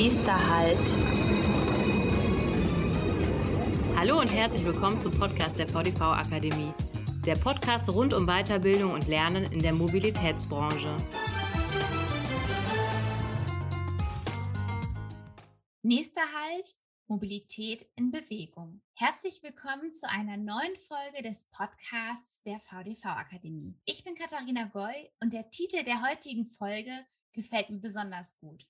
Nächster Halt. Hallo und herzlich willkommen zum Podcast der VDV Akademie. Der Podcast rund um Weiterbildung und Lernen in der Mobilitätsbranche. Nächster Halt, Mobilität in Bewegung. Herzlich willkommen zu einer neuen Folge des Podcasts der VDV Akademie. Ich bin Katharina Goy und der Titel der heutigen Folge gefällt mir besonders gut.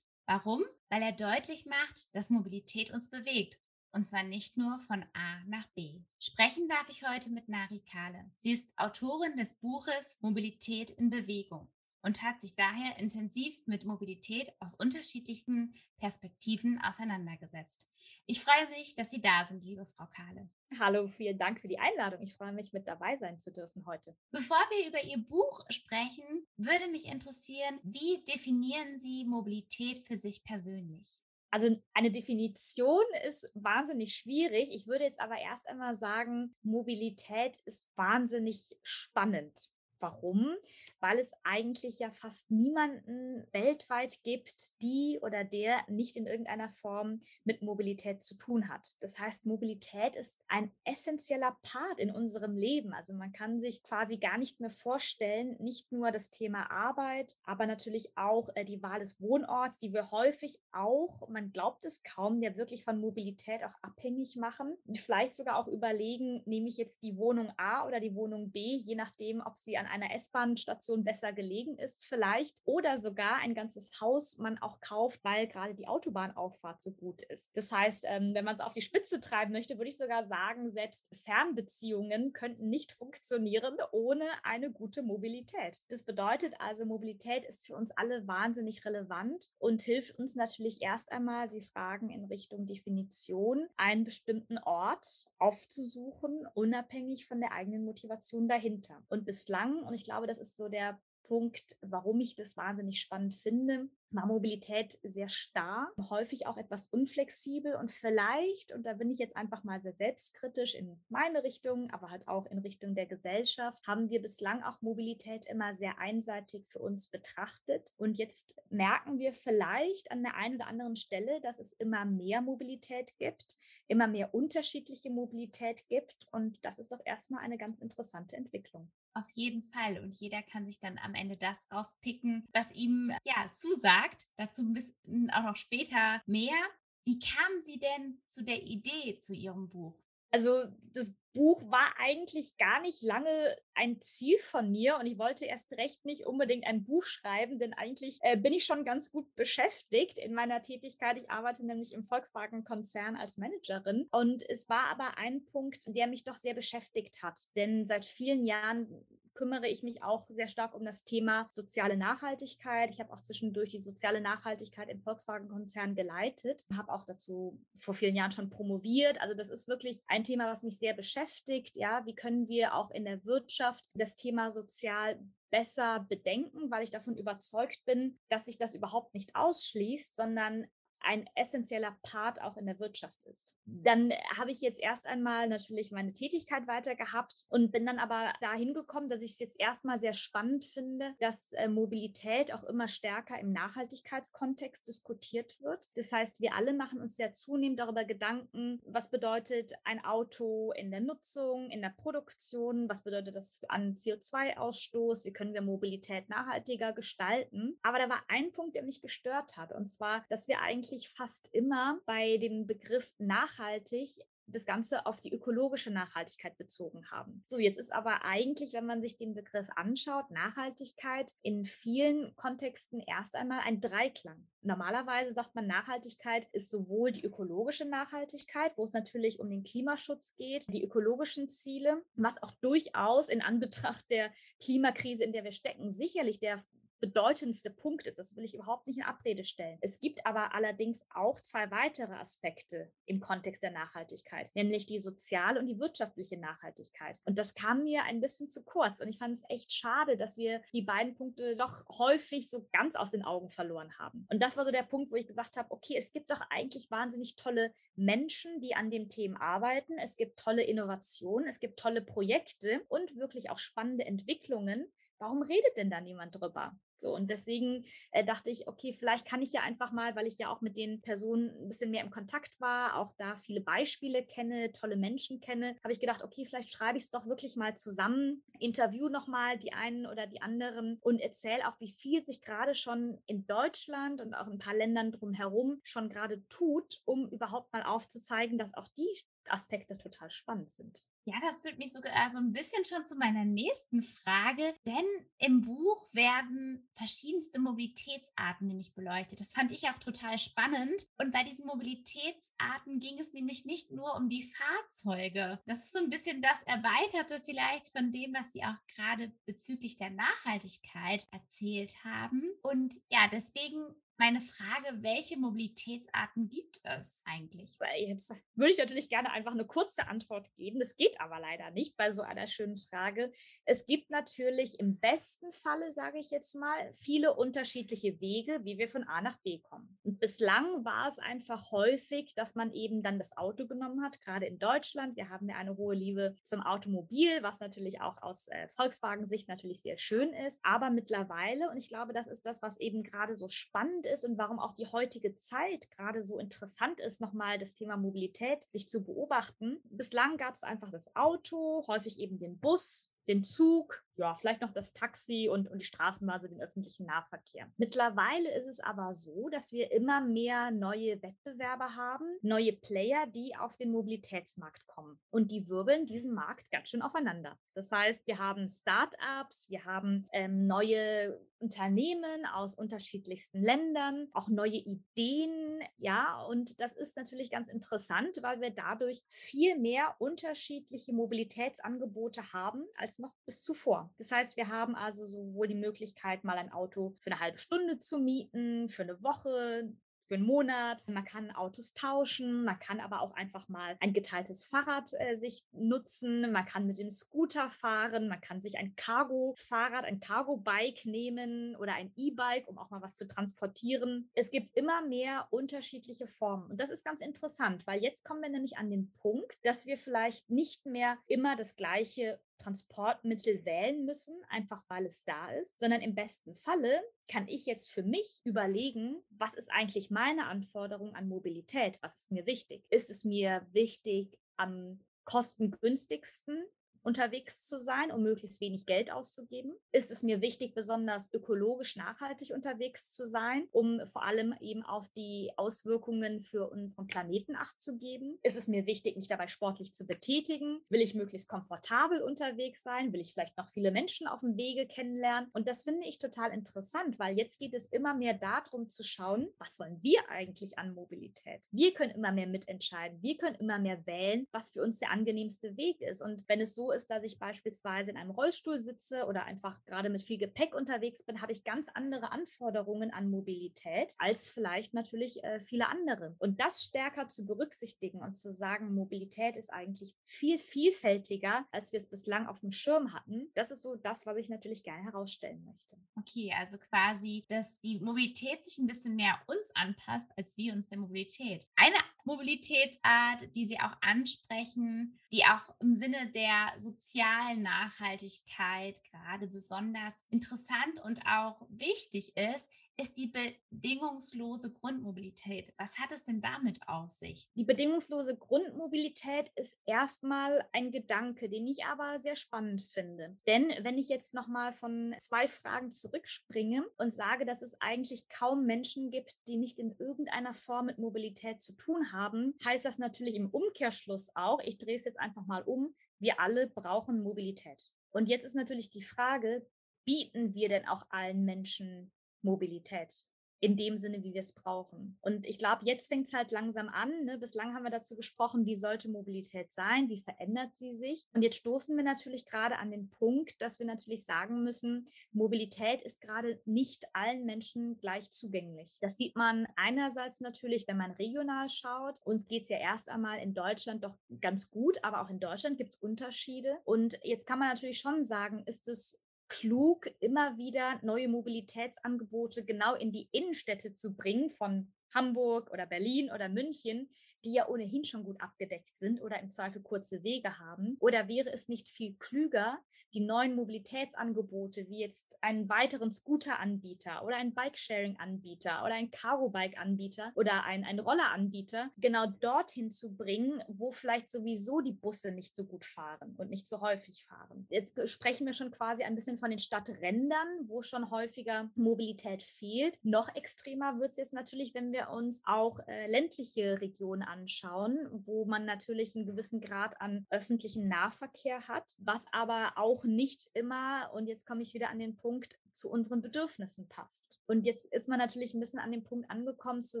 Warum? Weil er deutlich macht, dass Mobilität uns bewegt. Und zwar nicht nur von A nach B. Sprechen darf ich heute mit Nari Kahle. Sie ist Autorin des Buches Mobilität in Bewegung und hat sich daher intensiv mit Mobilität aus unterschiedlichen Perspektiven auseinandergesetzt. Ich freue mich, dass Sie da sind, liebe Frau Kahle. Hallo, vielen Dank für die Einladung. Ich freue mich, mit dabei sein zu dürfen heute. Bevor wir über Ihr Buch sprechen, würde mich interessieren, wie definieren Sie Mobilität für sich persönlich? Also eine Definition ist wahnsinnig schwierig. Ich würde jetzt aber erst einmal sagen, Mobilität ist wahnsinnig spannend. Warum? Weil es eigentlich ja fast niemanden weltweit gibt, die oder der nicht in irgendeiner Form mit Mobilität zu tun hat. Das heißt, Mobilität ist ein essentieller Part in unserem Leben. Also man kann sich quasi gar nicht mehr vorstellen, nicht nur das Thema Arbeit, aber natürlich auch äh, die Wahl des Wohnorts, die wir häufig auch, man glaubt es kaum, ja wirklich von Mobilität auch abhängig machen. Vielleicht sogar auch überlegen, nehme ich jetzt die Wohnung A oder die Wohnung B, je nachdem, ob sie an einer S-Bahn-Station besser gelegen ist vielleicht oder sogar ein ganzes Haus man auch kauft, weil gerade die Autobahnauffahrt so gut ist. Das heißt, ähm, wenn man es auf die Spitze treiben möchte, würde ich sogar sagen, selbst Fernbeziehungen könnten nicht funktionieren ohne eine gute Mobilität. Das bedeutet also, Mobilität ist für uns alle wahnsinnig relevant und hilft uns natürlich erst einmal, Sie fragen in Richtung Definition, einen bestimmten Ort aufzusuchen, unabhängig von der eigenen Motivation dahinter. Und bislang, und ich glaube, das ist so der Punkt, warum ich das wahnsinnig spannend finde, war Mobilität sehr starr, häufig auch etwas unflexibel und vielleicht, und da bin ich jetzt einfach mal sehr selbstkritisch in meine Richtung, aber halt auch in Richtung der Gesellschaft, haben wir bislang auch Mobilität immer sehr einseitig für uns betrachtet. Und jetzt merken wir vielleicht an der einen oder anderen Stelle, dass es immer mehr Mobilität gibt, immer mehr unterschiedliche Mobilität gibt. Und das ist doch erstmal eine ganz interessante Entwicklung. Auf jeden Fall. Und jeder kann sich dann am Ende das rauspicken, was ihm ja zusagt. Dazu ein bisschen auch noch später mehr. Wie kamen Sie denn zu der Idee zu Ihrem Buch? Also das Buch war eigentlich gar nicht lange ein Ziel von mir und ich wollte erst recht nicht unbedingt ein Buch schreiben, denn eigentlich äh, bin ich schon ganz gut beschäftigt in meiner Tätigkeit. Ich arbeite nämlich im Volkswagen-Konzern als Managerin und es war aber ein Punkt, der mich doch sehr beschäftigt hat, denn seit vielen Jahren kümmere ich mich auch sehr stark um das Thema soziale Nachhaltigkeit. Ich habe auch zwischendurch die soziale Nachhaltigkeit im Volkswagen-Konzern geleitet, habe auch dazu vor vielen Jahren schon promoviert. Also das ist wirklich ein Thema, was mich sehr beschäftigt. Ja, wie können wir auch in der Wirtschaft das Thema sozial besser bedenken, weil ich davon überzeugt bin, dass sich das überhaupt nicht ausschließt, sondern ein essentieller Part auch in der Wirtschaft ist. Dann habe ich jetzt erst einmal natürlich meine Tätigkeit weiter gehabt und bin dann aber dahin gekommen, dass ich es jetzt erstmal sehr spannend finde, dass äh, Mobilität auch immer stärker im Nachhaltigkeitskontext diskutiert wird. Das heißt, wir alle machen uns sehr zunehmend darüber Gedanken, was bedeutet ein Auto in der Nutzung, in der Produktion, was bedeutet das an CO2-Ausstoß, wie können wir Mobilität nachhaltiger gestalten. Aber da war ein Punkt, der mich gestört hat, und zwar, dass wir eigentlich tatsächlich fast immer bei dem Begriff nachhaltig das Ganze auf die ökologische Nachhaltigkeit bezogen haben. So, jetzt ist aber eigentlich, wenn man sich den Begriff anschaut, Nachhaltigkeit in vielen Kontexten erst einmal ein Dreiklang. Normalerweise sagt man, Nachhaltigkeit ist sowohl die ökologische Nachhaltigkeit, wo es natürlich um den Klimaschutz geht, die ökologischen Ziele, was auch durchaus in Anbetracht der Klimakrise, in der wir stecken, sicherlich der bedeutendste Punkt ist. Das will ich überhaupt nicht in Abrede stellen. Es gibt aber allerdings auch zwei weitere Aspekte im Kontext der Nachhaltigkeit, nämlich die soziale und die wirtschaftliche Nachhaltigkeit. Und das kam mir ein bisschen zu kurz. Und ich fand es echt schade, dass wir die beiden Punkte doch häufig so ganz aus den Augen verloren haben. Und das war so der Punkt, wo ich gesagt habe, okay, es gibt doch eigentlich wahnsinnig tolle Menschen, die an dem Thema arbeiten. Es gibt tolle Innovationen, es gibt tolle Projekte und wirklich auch spannende Entwicklungen warum redet denn da niemand drüber? So, und deswegen äh, dachte ich, okay, vielleicht kann ich ja einfach mal, weil ich ja auch mit den Personen ein bisschen mehr im Kontakt war, auch da viele Beispiele kenne, tolle Menschen kenne, habe ich gedacht, okay, vielleicht schreibe ich es doch wirklich mal zusammen, interview nochmal die einen oder die anderen und erzähle auch, wie viel sich gerade schon in Deutschland und auch in ein paar Ländern drumherum schon gerade tut, um überhaupt mal aufzuzeigen, dass auch die Aspekte total spannend sind. Ja, das führt mich sogar so ein bisschen schon zu meiner nächsten Frage, denn im Buch werden verschiedenste Mobilitätsarten nämlich beleuchtet. Das fand ich auch total spannend. Und bei diesen Mobilitätsarten ging es nämlich nicht nur um die Fahrzeuge. Das ist so ein bisschen das Erweiterte vielleicht von dem, was Sie auch gerade bezüglich der Nachhaltigkeit erzählt haben. Und ja, deswegen meine Frage, welche Mobilitätsarten gibt es eigentlich? Jetzt würde ich natürlich gerne einfach eine kurze Antwort geben. Das geht aber leider nicht bei so einer schönen Frage. Es gibt natürlich im besten Falle, sage ich jetzt mal, viele unterschiedliche Wege, wie wir von A nach B kommen. Und bislang war es einfach häufig, dass man eben dann das Auto genommen hat, gerade in Deutschland. Wir haben ja eine hohe Liebe zum Automobil, was natürlich auch aus äh, Volkswagen-Sicht natürlich sehr schön ist. Aber mittlerweile, und ich glaube, das ist das, was eben gerade so spannend ist, ist und warum auch die heutige Zeit gerade so interessant ist, nochmal das Thema Mobilität sich zu beobachten. Bislang gab es einfach das Auto, häufig eben den Bus, den Zug, ja, vielleicht noch das Taxi und, und die Straßenbahn, also den öffentlichen Nahverkehr. Mittlerweile ist es aber so, dass wir immer mehr neue Wettbewerber haben, neue Player, die auf den Mobilitätsmarkt kommen. Und die wirbeln diesen Markt ganz schön aufeinander. Das heißt, wir haben Start-ups, wir haben ähm, neue Unternehmen aus unterschiedlichsten Ländern, auch neue Ideen, ja, und das ist natürlich ganz interessant, weil wir dadurch viel mehr unterschiedliche Mobilitätsangebote haben als noch bis zuvor. Das heißt, wir haben also sowohl die Möglichkeit, mal ein Auto für eine halbe Stunde zu mieten, für eine Woche, für einen Monat. Man kann Autos tauschen, man kann aber auch einfach mal ein geteiltes Fahrrad äh, sich nutzen, man kann mit dem Scooter fahren, man kann sich ein Cargo-Fahrrad, ein Cargo-Bike nehmen oder ein E-Bike, um auch mal was zu transportieren. Es gibt immer mehr unterschiedliche Formen und das ist ganz interessant, weil jetzt kommen wir nämlich an den Punkt, dass wir vielleicht nicht mehr immer das gleiche Transportmittel wählen müssen, einfach weil es da ist, sondern im besten Falle kann ich jetzt für mich überlegen, was ist eigentlich meine Anforderung an Mobilität? Was ist mir wichtig? Ist es mir wichtig, am kostengünstigsten unterwegs zu sein, um möglichst wenig Geld auszugeben? Ist es mir wichtig, besonders ökologisch nachhaltig unterwegs zu sein, um vor allem eben auf die Auswirkungen für unseren Planeten Acht zu geben? Ist es mir wichtig, mich dabei sportlich zu betätigen? Will ich möglichst komfortabel unterwegs sein? Will ich vielleicht noch viele Menschen auf dem Wege kennenlernen? Und das finde ich total interessant, weil jetzt geht es immer mehr darum zu schauen, was wollen wir eigentlich an Mobilität? Wir können immer mehr mitentscheiden. Wir können immer mehr wählen, was für uns der angenehmste Weg ist. Und wenn es so ist, dass ich beispielsweise in einem Rollstuhl sitze oder einfach gerade mit viel Gepäck unterwegs bin, habe ich ganz andere Anforderungen an Mobilität als vielleicht natürlich äh, viele andere. Und das stärker zu berücksichtigen und zu sagen, Mobilität ist eigentlich viel vielfältiger, als wir es bislang auf dem Schirm hatten, das ist so das, was ich natürlich gerne herausstellen möchte. Okay, also quasi, dass die Mobilität sich ein bisschen mehr uns anpasst, als wir uns der Mobilität. Eine Mobilitätsart, die Sie auch ansprechen, die auch im Sinne der sozialen Nachhaltigkeit gerade besonders interessant und auch wichtig ist, ist die bedingungslose Grundmobilität. Was hat es denn damit auf sich? Die bedingungslose Grundmobilität ist erstmal ein Gedanke, den ich aber sehr spannend finde. Denn wenn ich jetzt nochmal von zwei Fragen zurückspringe und sage, dass es eigentlich kaum Menschen gibt, die nicht in irgendeiner Form mit Mobilität zu tun haben, heißt das natürlich im Umkehrschluss auch, ich drehe es jetzt einfach mal um, wir alle brauchen Mobilität. Und jetzt ist natürlich die Frage, bieten wir denn auch allen Menschen Mobilität in dem Sinne, wie wir es brauchen. Und ich glaube, jetzt fängt es halt langsam an. Ne? Bislang haben wir dazu gesprochen, wie sollte Mobilität sein, wie verändert sie sich. Und jetzt stoßen wir natürlich gerade an den Punkt, dass wir natürlich sagen müssen, Mobilität ist gerade nicht allen Menschen gleich zugänglich. Das sieht man einerseits natürlich, wenn man regional schaut. Uns geht es ja erst einmal in Deutschland doch ganz gut, aber auch in Deutschland gibt es Unterschiede. Und jetzt kann man natürlich schon sagen, ist es klug, immer wieder neue Mobilitätsangebote genau in die Innenstädte zu bringen von Hamburg oder Berlin oder München, die ja ohnehin schon gut abgedeckt sind oder im Zweifel kurze Wege haben? Oder wäre es nicht viel klüger, die neuen Mobilitätsangebote wie jetzt einen weiteren Scooter-Anbieter oder einen Bikesharing-Anbieter oder einen Cargo-Bike-Anbieter oder einen, einen Roller-Anbieter genau dorthin zu bringen, wo vielleicht sowieso die Busse nicht so gut fahren und nicht so häufig fahren. Jetzt sprechen wir schon quasi ein bisschen von den Stadträndern, wo schon häufiger Mobilität fehlt. Noch extremer wird es jetzt natürlich, wenn wir uns auch äh, ländliche Regionen anschauen, wo man natürlich einen gewissen Grad an öffentlichem Nahverkehr hat, was aber auch nicht immer, und jetzt komme ich wieder an den Punkt, zu unseren Bedürfnissen passt. Und jetzt ist man natürlich ein bisschen an dem Punkt angekommen zu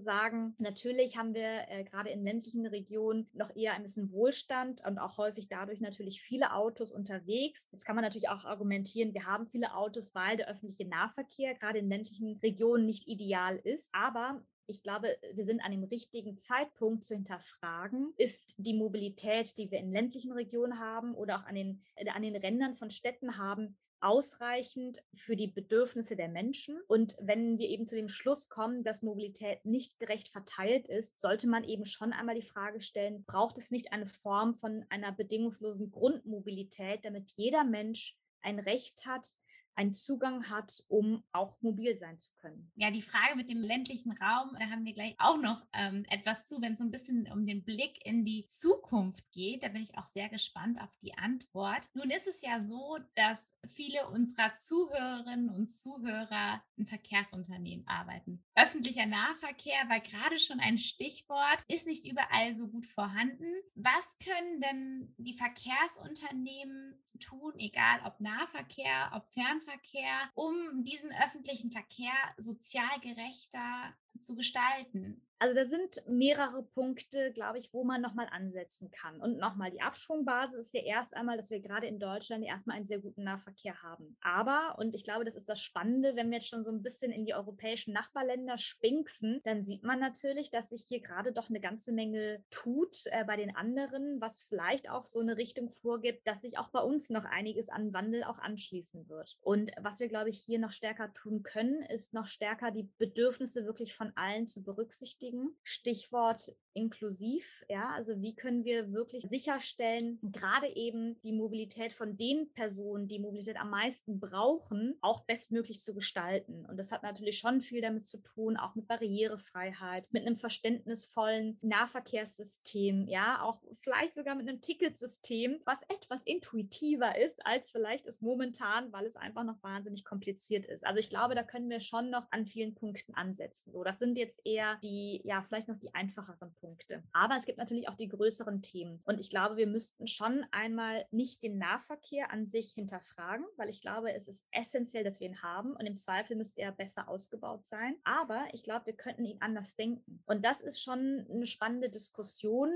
sagen, natürlich haben wir äh, gerade in ländlichen Regionen noch eher ein bisschen Wohlstand und auch häufig dadurch natürlich viele Autos unterwegs. Jetzt kann man natürlich auch argumentieren, wir haben viele Autos, weil der öffentliche Nahverkehr gerade in ländlichen Regionen nicht ideal ist. Aber ich glaube, wir sind an dem richtigen Zeitpunkt zu hinterfragen, ist die Mobilität, die wir in ländlichen Regionen haben oder auch an den, äh, an den Rändern von Städten haben, ausreichend für die Bedürfnisse der Menschen. Und wenn wir eben zu dem Schluss kommen, dass Mobilität nicht gerecht verteilt ist, sollte man eben schon einmal die Frage stellen, braucht es nicht eine Form von einer bedingungslosen Grundmobilität, damit jeder Mensch ein Recht hat, einen Zugang hat, um auch mobil sein zu können. Ja, die Frage mit dem ländlichen Raum, da haben wir gleich auch noch ähm, etwas zu, wenn es so ein bisschen um den Blick in die Zukunft geht. Da bin ich auch sehr gespannt auf die Antwort. Nun ist es ja so, dass viele unserer Zuhörerinnen und Zuhörer in Verkehrsunternehmen arbeiten. Öffentlicher Nahverkehr war gerade schon ein Stichwort, ist nicht überall so gut vorhanden. Was können denn die Verkehrsunternehmen tun, egal ob Nahverkehr, ob Fernverkehr, um diesen öffentlichen Verkehr sozial gerechter zu gestalten? Also da sind mehrere Punkte, glaube ich, wo man nochmal ansetzen kann. Und nochmal, die Abschwungbasis ist ja erst einmal, dass wir gerade in Deutschland erstmal einen sehr guten Nahverkehr haben. Aber, und ich glaube, das ist das Spannende, wenn wir jetzt schon so ein bisschen in die europäischen Nachbarländer spinksen, dann sieht man natürlich, dass sich hier gerade doch eine ganze Menge tut äh, bei den anderen, was vielleicht auch so eine Richtung vorgibt, dass sich auch bei uns noch einiges an Wandel auch anschließen wird. Und was wir, glaube ich, hier noch stärker tun können, ist noch stärker die Bedürfnisse wirklich von allen zu berücksichtigen. Stichwort inklusiv, ja, also wie können wir wirklich sicherstellen, gerade eben die Mobilität von den Personen, die Mobilität am meisten brauchen, auch bestmöglich zu gestalten. Und das hat natürlich schon viel damit zu tun, auch mit Barrierefreiheit, mit einem verständnisvollen Nahverkehrssystem, ja, auch vielleicht sogar mit einem Ticketsystem, was etwas intuitiver ist, als vielleicht es momentan, weil es einfach noch wahnsinnig kompliziert ist. Also ich glaube, da können wir schon noch an vielen Punkten ansetzen. So, das sind jetzt eher die, ja, vielleicht noch die einfacheren Punkte. Aber es gibt natürlich auch die größeren Themen. Und ich glaube, wir müssten schon einmal nicht den Nahverkehr an sich hinterfragen, weil ich glaube, es ist essentiell, dass wir ihn haben. Und im Zweifel müsste er besser ausgebaut sein. Aber ich glaube, wir könnten ihn anders denken. Und das ist schon eine spannende Diskussion,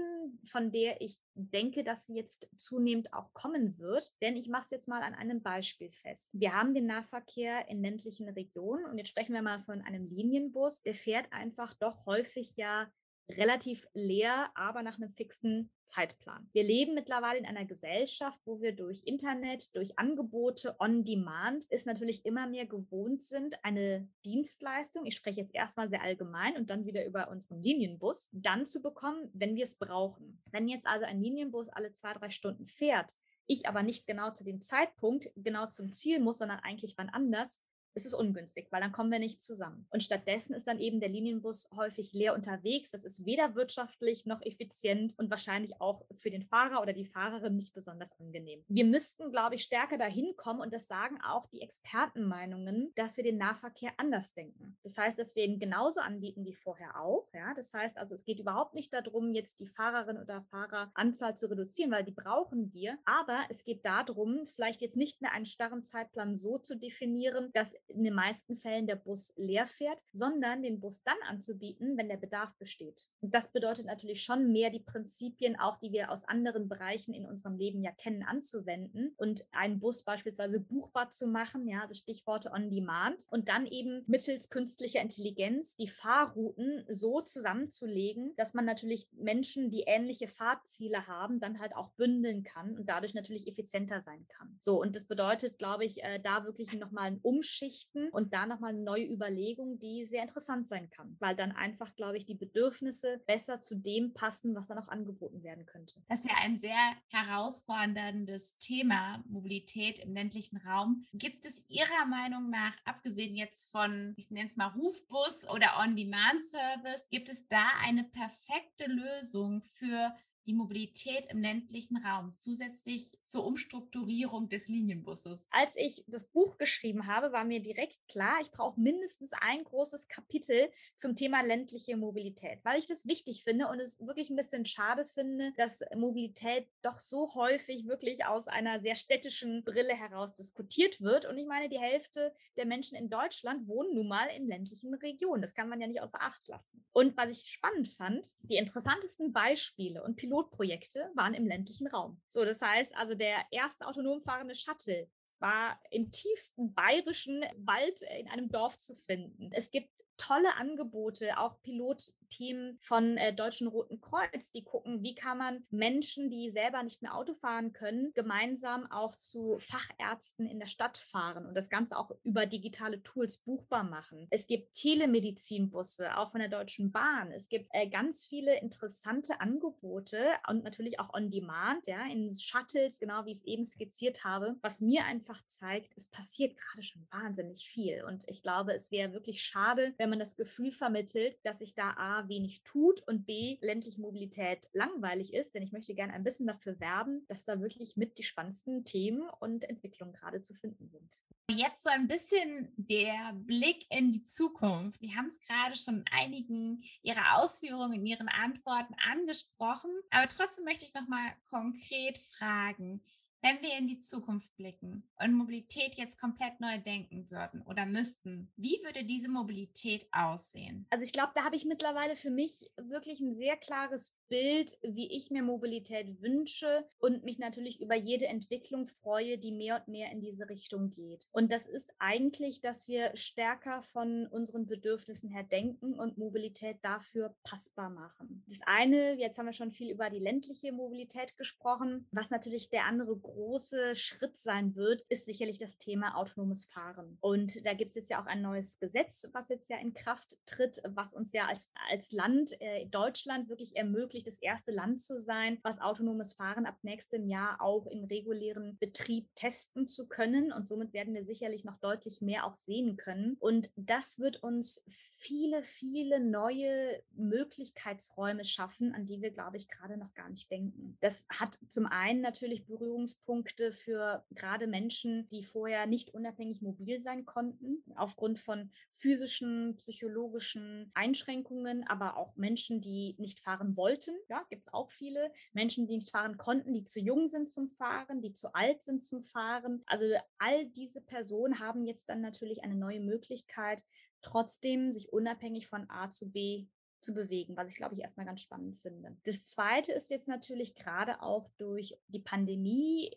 von der ich denke, dass sie jetzt zunehmend auch kommen wird. Denn ich mache es jetzt mal an einem Beispiel fest. Wir haben den Nahverkehr in ländlichen Regionen und jetzt sprechen wir mal von einem Linienbus. Der fährt einfach doch häufig ja relativ leer, aber nach einem fixen Zeitplan. Wir leben mittlerweile in einer Gesellschaft, wo wir durch Internet, durch Angebote on Demand es natürlich immer mehr gewohnt sind, eine Dienstleistung, ich spreche jetzt erstmal sehr allgemein und dann wieder über unseren Linienbus, dann zu bekommen, wenn wir es brauchen. Wenn jetzt also ein Linienbus alle zwei, drei Stunden fährt, ich aber nicht genau zu dem Zeitpunkt, genau zum Ziel muss, sondern eigentlich wann anders, ist es ungünstig, weil dann kommen wir nicht zusammen. Und stattdessen ist dann eben der Linienbus häufig leer unterwegs. Das ist weder wirtschaftlich noch effizient und wahrscheinlich auch für den Fahrer oder die Fahrerin nicht besonders angenehm. Wir müssten, glaube ich, stärker dahin kommen und das sagen auch die Expertenmeinungen, dass wir den Nahverkehr anders denken. Das heißt, dass wir ihn genauso anbieten wie vorher auch. Ja? Das heißt also, es geht überhaupt nicht darum, jetzt die Fahrerin oder Fahreranzahl zu reduzieren, weil die brauchen wir. Aber es geht darum, vielleicht jetzt nicht mehr einen starren Zeitplan so zu definieren, dass in den meisten Fällen der Bus leer fährt, sondern den Bus dann anzubieten, wenn der Bedarf besteht. Und das bedeutet natürlich schon mehr die Prinzipien, auch die wir aus anderen Bereichen in unserem Leben ja kennen, anzuwenden und einen Bus beispielsweise buchbar zu machen, ja, also Stichworte on demand und dann eben mittels künstlicher Intelligenz die Fahrrouten so zusammenzulegen, dass man natürlich Menschen, die ähnliche Fahrziele haben, dann halt auch bündeln kann und dadurch natürlich effizienter sein kann. So, und das bedeutet, glaube ich, äh, da wirklich nochmal ein Umschicht ausrichten und da nochmal eine neue Überlegung, die sehr interessant sein kann, weil dann einfach, glaube ich, die Bedürfnisse besser zu dem passen, was dann auch angeboten werden könnte. Das ist ja ein sehr herausforderndes Thema, Mobilität im ländlichen Raum. Gibt es Ihrer Meinung nach, abgesehen jetzt von, ich nenne es mal Rufbus oder On-Demand-Service, gibt es da eine perfekte Lösung für die Mobilität im ländlichen Raum, zusätzlich zur Umstrukturierung des Linienbusses? Als ich das Buch geschrieben habe, war mir direkt klar, ich brauche mindestens ein großes Kapitel zum Thema ländliche Mobilität, weil ich das wichtig finde und es wirklich ein bisschen schade finde, dass Mobilität doch so häufig wirklich aus einer sehr städtischen Brille heraus diskutiert wird. Und ich meine, die Hälfte der Menschen in Deutschland wohnen nun mal in ländlichen Regionen. Das kann man ja nicht außer Acht lassen. Und was ich spannend fand, die interessantesten Beispiele und Piloten Pilotprojekte waren im ländlichen Raum. So, das heißt also, der erste autonom fahrende Shuttle war im tiefsten bayerischen Wald in einem Dorf zu finden. Es gibt tolle Angebote, auch Pilotteam von äh, Deutschen Roten Kreuz, die gucken, wie kann man Menschen, die selber nicht mehr Auto fahren können, gemeinsam auch zu Fachärzten in der Stadt fahren und das Ganze auch über digitale Tools buchbar machen. Es gibt Telemedizinbusse, auch von der Deutschen Bahn. Es gibt äh, ganz viele interessante Angebote und natürlich auch on demand, ja, in Shuttles, genau wie ich es eben skizziert habe, was mir einfach zeigt, es passiert gerade schon wahnsinnig viel und ich glaube, es wäre wirklich schade, wenn man das Gefühl vermittelt, dass sich da A wenig tut und B ländliche Mobilität langweilig ist. Denn ich möchte gerne ein bisschen dafür werben, dass da wirklich mit die spannendsten Themen und Entwicklungen gerade zu finden sind. Jetzt so ein bisschen der Blick in die Zukunft. Sie haben es gerade schon in einigen Ihrer Ausführungen, in Ihren Antworten angesprochen. Aber trotzdem möchte ich noch mal konkret fragen. Wenn wir in die Zukunft blicken und Mobilität jetzt komplett neu denken würden oder müssten, wie würde diese Mobilität aussehen? Also ich glaube, da habe ich mittlerweile für mich wirklich ein sehr klares Bild, wie ich mir Mobilität wünsche und mich natürlich über jede Entwicklung freue, die mehr und mehr in diese Richtung geht. Und das ist eigentlich, dass wir stärker von unseren Bedürfnissen her denken und Mobilität dafür passbar machen. Das eine, jetzt haben wir schon viel über die ländliche Mobilität gesprochen, was natürlich der andere große Schritt sein wird, ist sicherlich das Thema autonomes Fahren. Und da gibt es jetzt ja auch ein neues Gesetz, was jetzt ja in Kraft tritt, was uns ja als, als Land äh, Deutschland wirklich ermöglicht, das erste Land zu sein, was autonomes Fahren ab nächstem Jahr auch im regulären Betrieb testen zu können. Und somit werden wir sicherlich noch deutlich mehr auch sehen können. Und das wird uns viele, viele neue Möglichkeitsräume schaffen, an die wir, glaube ich, gerade noch gar nicht denken. Das hat zum einen natürlich Berührungspunkte Ansatzpunkte für gerade Menschen, die vorher nicht unabhängig mobil sein konnten, aufgrund von physischen, psychologischen Einschränkungen, aber auch Menschen, die nicht fahren wollten. Ja, gibt es auch viele. Menschen, die nicht fahren konnten, die zu jung sind zum Fahren, die zu alt sind zum Fahren. Also all diese Personen haben jetzt dann natürlich eine neue Möglichkeit, trotzdem sich unabhängig von A zu B zu bewegen, was ich glaube ich erstmal ganz spannend finde. Das zweite ist jetzt natürlich gerade auch durch die Pandemie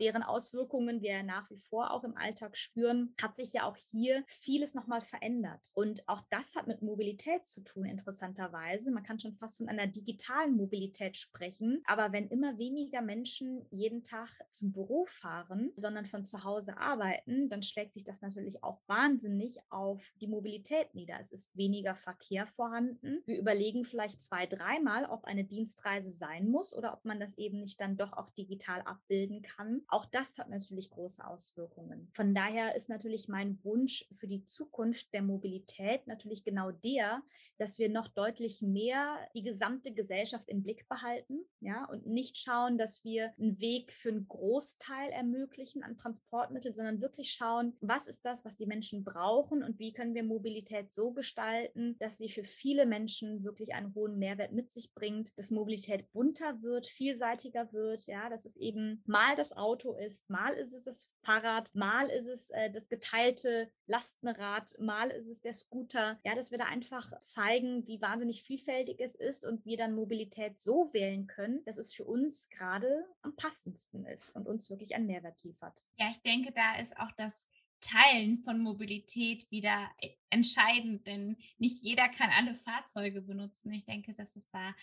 deren Auswirkungen wir nach wie vor auch im Alltag spüren, hat sich ja auch hier vieles nochmal verändert. Und auch das hat mit Mobilität zu tun, interessanterweise. Man kann schon fast von einer digitalen Mobilität sprechen. Aber wenn immer weniger Menschen jeden Tag zum Büro fahren, sondern von zu Hause arbeiten, dann schlägt sich das natürlich auch wahnsinnig auf die Mobilität nieder. Es ist weniger Verkehr vorhanden. Wir überlegen vielleicht zwei, dreimal, ob eine Dienstreise sein muss oder ob man das eben nicht dann doch auch digital abbilden kann. Auch das hat natürlich große Auswirkungen. Von daher ist natürlich mein Wunsch für die Zukunft der Mobilität natürlich genau der, dass wir noch deutlich mehr die gesamte Gesellschaft im Blick behalten, ja, und nicht schauen, dass wir einen Weg für einen Großteil ermöglichen an Transportmitteln, sondern wirklich schauen, was ist das, was die Menschen brauchen und wie können wir Mobilität so gestalten, dass sie für viele Menschen wirklich einen hohen Mehrwert mit sich bringt, dass Mobilität bunter wird, vielseitiger wird, ja, dass es eben mal das Auto Auto ist. Mal ist es das Fahrrad, mal ist es äh, das geteilte Lastenrad, mal ist es der Scooter. Ja, dass wir da einfach zeigen, wie wahnsinnig vielfältig es ist und wir dann Mobilität so wählen können, dass es für uns gerade am passendsten ist und uns wirklich einen Mehrwert liefert. Ja, ich denke, da ist auch das Teilen von Mobilität wieder äh, entscheidend, denn nicht jeder kann alle Fahrzeuge benutzen. Ich denke, dass es da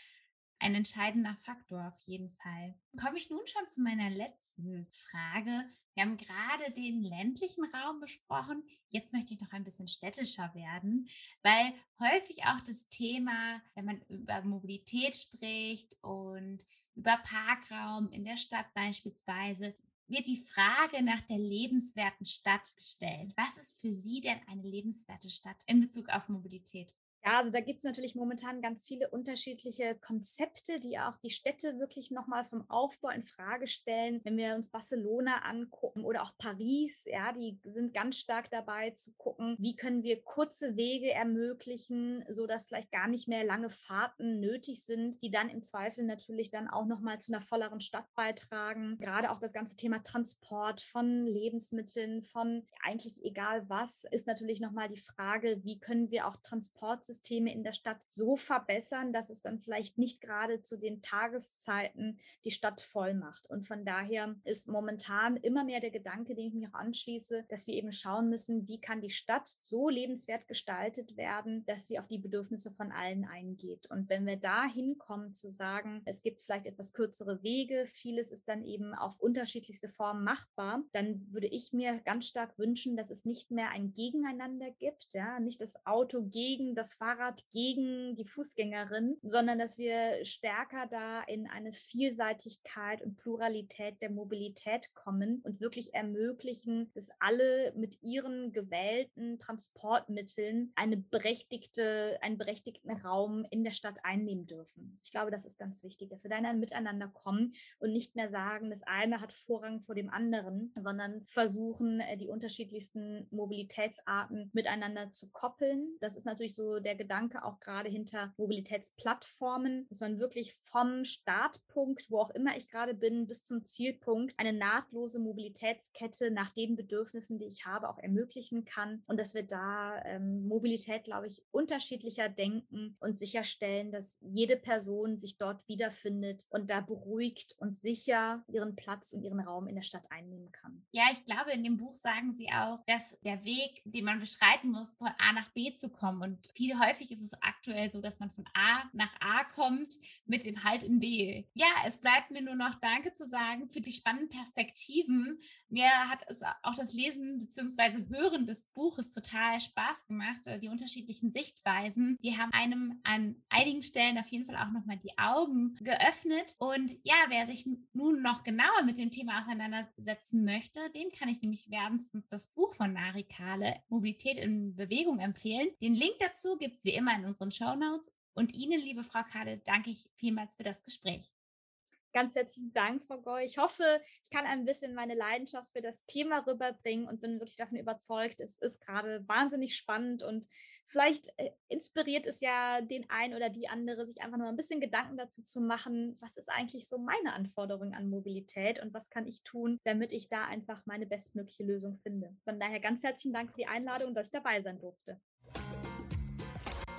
ein entscheidender Faktor auf jeden Fall. Komme ich nun schon zu meiner letzten Frage. Wir haben gerade den ländlichen Raum besprochen. Jetzt möchte ich noch ein bisschen städtischer werden, weil häufig auch das Thema, wenn man über Mobilität spricht und über Parkraum in der Stadt beispielsweise, wird die Frage nach der lebenswerten Stadt gestellt. Was ist für Sie denn eine lebenswerte Stadt in Bezug auf Mobilität? Ja, also da gibt es natürlich momentan ganz viele unterschiedliche Konzepte, die auch die Städte wirklich nochmal vom Aufbau in Frage stellen. Wenn wir uns Barcelona angucken oder auch Paris, ja, die sind ganz stark dabei zu gucken, wie können wir kurze Wege ermöglichen, sodass vielleicht gar nicht mehr lange Fahrten nötig sind, die dann im Zweifel natürlich dann auch nochmal zu einer volleren Stadt beitragen. Gerade auch das ganze Thema Transport von Lebensmitteln, von eigentlich egal was, ist natürlich nochmal die Frage, wie können wir auch Transportsysteme Verkehrssysteme in der Stadt so verbessern, dass es dann vielleicht nicht gerade zu den Tageszeiten die Stadt voll macht. Und von daher ist momentan immer mehr der Gedanke, den ich mich auch anschließe, dass wir eben schauen müssen, wie kann die Stadt so lebenswert gestaltet werden, dass sie auf die Bedürfnisse von allen eingeht. Und wenn wir da hinkommen zu sagen, es gibt vielleicht etwas kürzere Wege, vieles ist dann eben auf unterschiedlichste Formen machbar, dann würde ich mir ganz stark wünschen, dass es nicht mehr ein Gegeneinander gibt, ja, nicht das Auto gegen das Fahrrad Fahrrad gegen die Fußgängerin, sondern dass wir stärker da in eine Vielseitigkeit und Pluralität der Mobilität kommen und wirklich ermöglichen, dass alle mit ihren gewählten Transportmitteln eine berechtigte, einen berechtigten Raum in der Stadt einnehmen dürfen. Ich glaube, das ist ganz wichtig, dass wir da in ein Miteinander kommen und nicht mehr sagen, das eine hat Vorrang vor dem anderen, sondern versuchen, äh, die unterschiedlichsten Mobilitätsarten miteinander zu koppeln. Das ist natürlich so der Gedanke auch gerade hinter Mobilitätsplattformen, dass man wirklich vom Startpunkt, wo auch immer ich gerade bin, bis zum Zielpunkt eine nahtlose Mobilitätskette nach den Bedürfnissen, die ich habe, auch ermöglichen kann und dass wir da ähm, Mobilität, glaube ich, unterschiedlicher denken und sicherstellen, dass jede Person sich dort wiederfindet und da beruhigt und sicher ihren Platz und ihren Raum in der Stadt einnehmen kann. Ja, ich glaube, in dem Buch sagen Sie auch, dass der Weg, den man beschreiten muss, von A nach B zu kommen und viele häufig ist es aktuell so, dass man von A nach A kommt mit dem Halt in B. Ja, es bleibt mir nur noch Danke zu sagen für die spannenden Perspektiven. Mir hat es auch das Lesen bzw. Hören des Buches total Spaß gemacht. Äh, die unterschiedlichen Sichtweisen, die haben einem an einigen Stellen auf jeden Fall auch nochmal die Augen geöffnet. Und ja, wer sich nun noch genauer mit dem Thema auseinandersetzen möchte, dem kann ich nämlich wärmstens das Buch von Nari Kahle, Mobilität in Bewegung, empfehlen. Den Link dazu gibt es wie immer in unseren Show Notes. Und Ihnen, liebe Frau Kade, danke ich vielmals für das Gespräch. Ganz herzlichen Dank, Frau Goy. Ich hoffe, ich kann ein bisschen meine Leidenschaft für das Thema rüberbringen und bin wirklich davon überzeugt, es ist gerade wahnsinnig spannend und vielleicht äh, inspiriert es ja den einen oder die andere, sich einfach nur ein bisschen Gedanken dazu zu machen, was ist eigentlich so meine Anforderung an Mobilität und was kann ich tun, damit ich da einfach meine bestmögliche Lösung finde. Von daher ganz herzlichen Dank für die Einladung und dass ich dabei sein durfte.